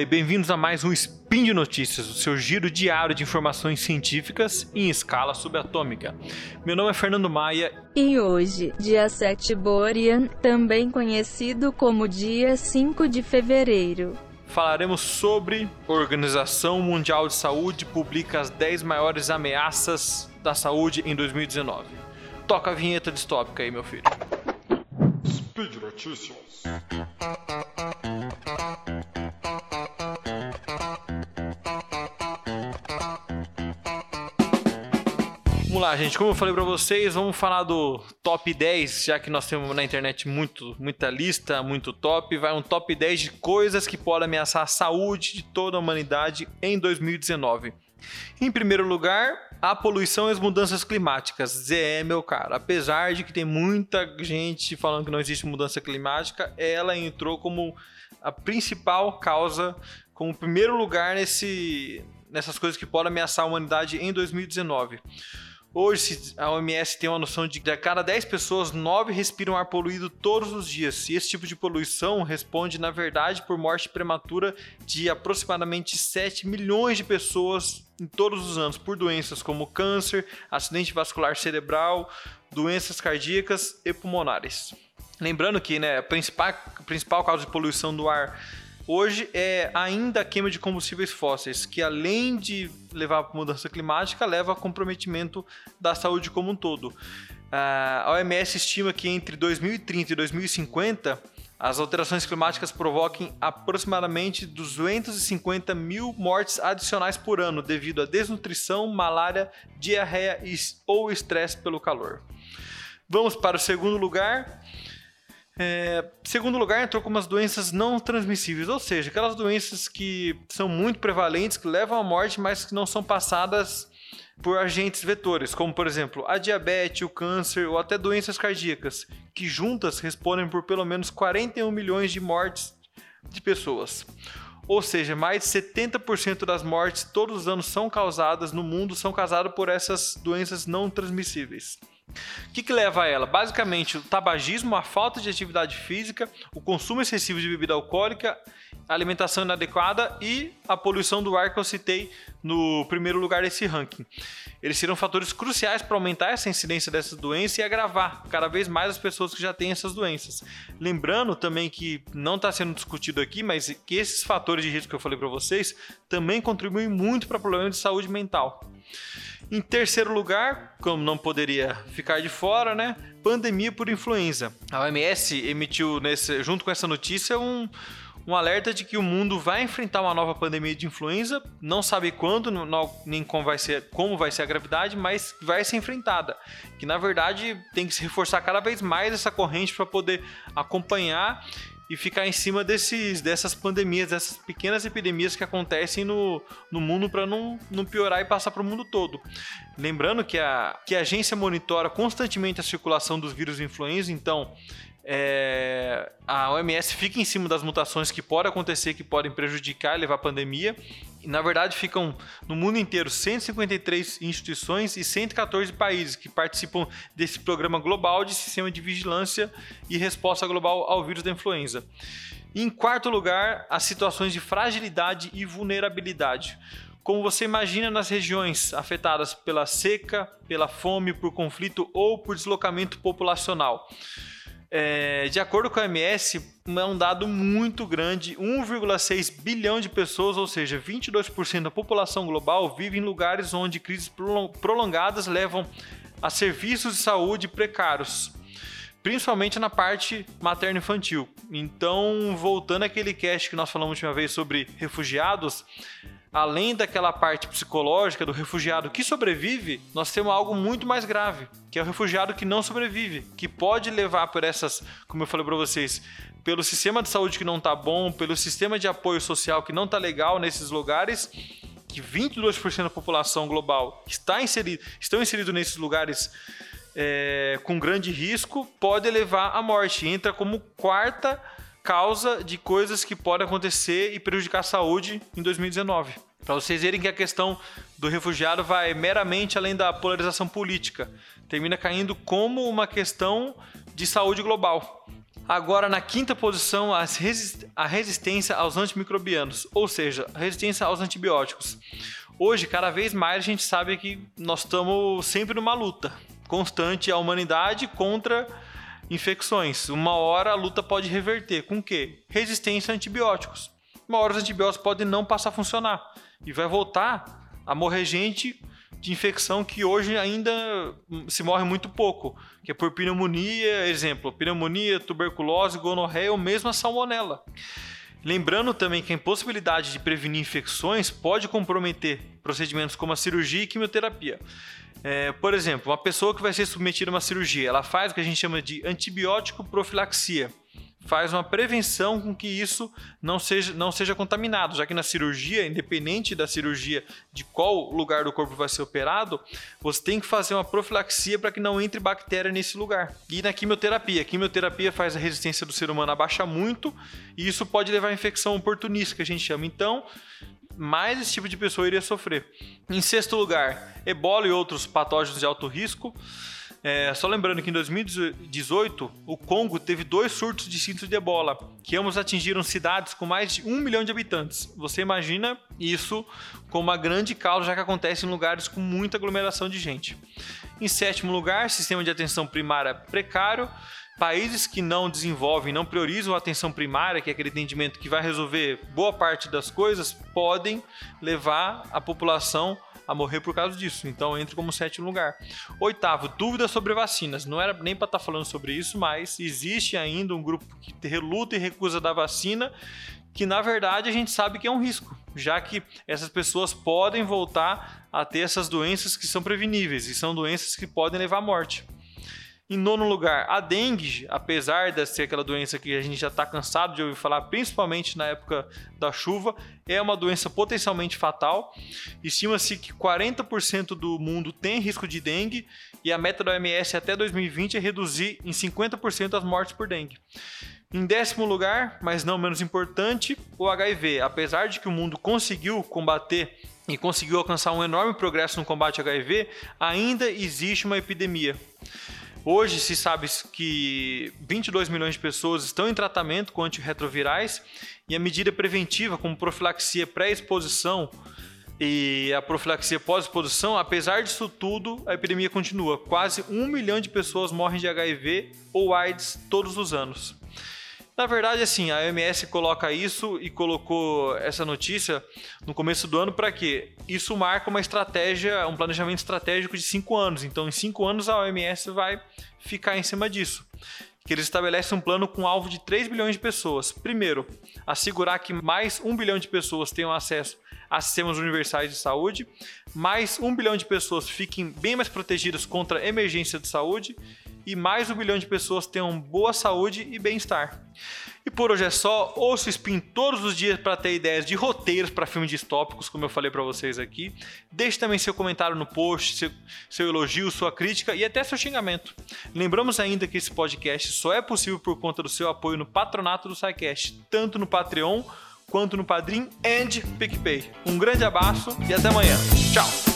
dia e bem-vindos a mais um Spin de Notícias, o seu giro diário de informações científicas em escala subatômica. Meu nome é Fernando Maia. E hoje, dia 7 Borean, também conhecido como dia 5 de fevereiro. Falaremos sobre a Organização Mundial de Saúde publica as 10 maiores ameaças da saúde em 2019. Toca a vinheta distópica aí, meu filho. Speed Notícias. Lá, gente. Como eu falei para vocês, vamos falar do top 10, já que nós temos na internet muito, muita lista, muito top. Vai um top 10 de coisas que podem ameaçar a saúde de toda a humanidade em 2019. Em primeiro lugar, a poluição e as mudanças climáticas. Zé, meu cara, apesar de que tem muita gente falando que não existe mudança climática, ela entrou como a principal causa, como primeiro lugar nesse, nessas coisas que podem ameaçar a humanidade em 2019. Hoje, a OMS tem uma noção de que a cada 10 pessoas, 9 respiram ar poluído todos os dias. E esse tipo de poluição responde, na verdade, por morte prematura de aproximadamente 7 milhões de pessoas em todos os anos, por doenças como câncer, acidente vascular cerebral, doenças cardíacas e pulmonares. Lembrando que né, a principal, a principal causa de poluição do ar hoje é ainda a queima de combustíveis fósseis, que além de levar a mudança climática, leva a comprometimento da saúde como um todo. A OMS estima que entre 2030 e 2050 as alterações climáticas provoquem aproximadamente 250 mil mortes adicionais por ano devido à desnutrição, malária, diarreia ou estresse pelo calor. Vamos para o segundo lugar. É, segundo lugar, entrou como as doenças não transmissíveis, ou seja, aquelas doenças que são muito prevalentes, que levam à morte, mas que não são passadas por agentes vetores, como por exemplo a diabetes, o câncer ou até doenças cardíacas, que juntas respondem por pelo menos 41 milhões de mortes de pessoas. Ou seja, mais de 70% das mortes todos os anos são causadas no mundo são causadas por essas doenças não transmissíveis. O que, que, leva a ela? Basicamente, o tabagismo, a falta de atividade física, o consumo excessivo de bebida alcoólica, a alimentação inadequada e a poluição do ar que eu citei no primeiro lugar desse ranking. Eles serão fatores cruciais para aumentar essa incidência dessas doenças e agravar cada vez mais as pessoas que já têm essas doenças. Lembrando também que não está sendo discutido aqui, mas que esses fatores de risco que eu falei para vocês também contribuem muito para problemas de saúde mental. Em terceiro lugar, como não poderia ficar de fora, né? Pandemia por influenza. A OMS emitiu nesse, junto com essa notícia um, um alerta de que o mundo vai enfrentar uma nova pandemia de influenza, não sabe quando, não, nem como vai, ser, como vai ser a gravidade, mas vai ser enfrentada. Que na verdade tem que se reforçar cada vez mais essa corrente para poder acompanhar e ficar em cima desses, dessas pandemias, dessas pequenas epidemias que acontecem no, no mundo para não, não piorar e passar para o mundo todo. Lembrando que a, que a agência monitora constantemente a circulação dos vírus influenza, então é, a OMS fica em cima das mutações que podem acontecer, que podem prejudicar e levar a pandemia. E, na verdade, ficam no mundo inteiro 153 instituições e 114 países que participam desse programa global de sistema de vigilância e resposta global ao vírus da influenza. E, em quarto lugar, as situações de fragilidade e vulnerabilidade. Como você imagina nas regiões afetadas pela seca, pela fome, por conflito ou por deslocamento populacional. É, de acordo com a OMS, é um dado muito grande: 1,6 bilhão de pessoas, ou seja, 22% da população global, vive em lugares onde crises prolongadas levam a serviços de saúde precários, principalmente na parte materno-infantil. Então, voltando àquele cast que nós falamos a última vez sobre refugiados, além daquela parte psicológica do refugiado que sobrevive, nós temos algo muito mais grave, que é o refugiado que não sobrevive, que pode levar por essas, como eu falei para vocês, pelo sistema de saúde que não está bom, pelo sistema de apoio social que não está legal nesses lugares, que 22% da população global está inserido, estão inseridos nesses lugares é, com grande risco, pode levar à morte. Entra como quarta causa de coisas que podem acontecer e prejudicar a saúde em 2019. Para vocês verem que a questão do refugiado vai meramente além da polarização política, termina caindo como uma questão de saúde global. Agora, na quinta posição, a resistência aos antimicrobianos, ou seja, a resistência aos antibióticos. Hoje, cada vez mais, a gente sabe que nós estamos sempre numa luta constante, a humanidade contra infecções. Uma hora a luta pode reverter. Com o? Resistência a antibióticos. Uma hora os antibióticos podem não passar a funcionar. E vai voltar a morrer gente de infecção que hoje ainda se morre muito pouco, que é por pneumonia, exemplo, pneumonia, tuberculose, gonorreia ou mesmo a salmonela. Lembrando também que a impossibilidade de prevenir infecções pode comprometer procedimentos como a cirurgia e quimioterapia. É, por exemplo, uma pessoa que vai ser submetida a uma cirurgia, ela faz o que a gente chama de antibiótico profilaxia faz uma prevenção com que isso não seja, não seja contaminado, já que na cirurgia, independente da cirurgia de qual lugar do corpo vai ser operado, você tem que fazer uma profilaxia para que não entre bactéria nesse lugar. E na quimioterapia, a quimioterapia faz a resistência do ser humano abaixar muito e isso pode levar a infecção oportunista, que a gente chama. Então, mais esse tipo de pessoa iria sofrer. Em sexto lugar, ebola e outros patógenos de alto risco. É, só lembrando que em 2018 o Congo teve dois surtos distintos de ebola, que ambos atingiram cidades com mais de um milhão de habitantes. Você imagina isso como uma grande causa, já que acontece em lugares com muita aglomeração de gente. Em sétimo lugar, sistema de atenção primária precário. Países que não desenvolvem, não priorizam a atenção primária, que é aquele atendimento que vai resolver boa parte das coisas, podem levar a população a morrer por causa disso. Então entra como sétimo lugar. Oitavo, dúvidas sobre vacinas. Não era nem para estar tá falando sobre isso, mas existe ainda um grupo que reluta e recusa da vacina, que na verdade a gente sabe que é um risco, já que essas pessoas podem voltar a ter essas doenças que são preveníveis e são doenças que podem levar à morte. Em nono lugar, a dengue, apesar de ser aquela doença que a gente já está cansado de ouvir falar, principalmente na época da chuva, é uma doença potencialmente fatal. Estima-se que 40% do mundo tem risco de dengue e a meta da OMS até 2020 é reduzir em 50% as mortes por dengue. Em décimo lugar, mas não menos importante, o HIV. Apesar de que o mundo conseguiu combater e conseguiu alcançar um enorme progresso no combate ao HIV, ainda existe uma epidemia. Hoje se sabe que 22 milhões de pessoas estão em tratamento com antirretrovirais e a medida preventiva, como profilaxia pré-exposição e a profilaxia pós-exposição, apesar disso tudo, a epidemia continua. Quase um milhão de pessoas morrem de HIV ou AIDS todos os anos. Na verdade, assim, a OMS coloca isso e colocou essa notícia no começo do ano para quê? Isso marca uma estratégia, um planejamento estratégico de cinco anos. Então, em cinco anos, a OMS vai ficar em cima disso. Que eles estabelecem um plano com alvo de 3 bilhões de pessoas. Primeiro, assegurar que mais 1 bilhão de pessoas tenham acesso a sistemas universais de saúde, mais 1 bilhão de pessoas fiquem bem mais protegidas contra emergência de saúde e mais um bilhão de pessoas tenham boa saúde e bem-estar. E por hoje é só. Ouça o Spin todos os dias para ter ideias de roteiros para filmes distópicos, como eu falei para vocês aqui. Deixe também seu comentário no post, seu, seu, elogio, sua crítica e até seu xingamento. Lembramos ainda que esse podcast só é possível por conta do seu apoio no patronato do SciCast, tanto no Patreon quanto no Padrim and PicPay. Um grande abraço e até amanhã. Tchau!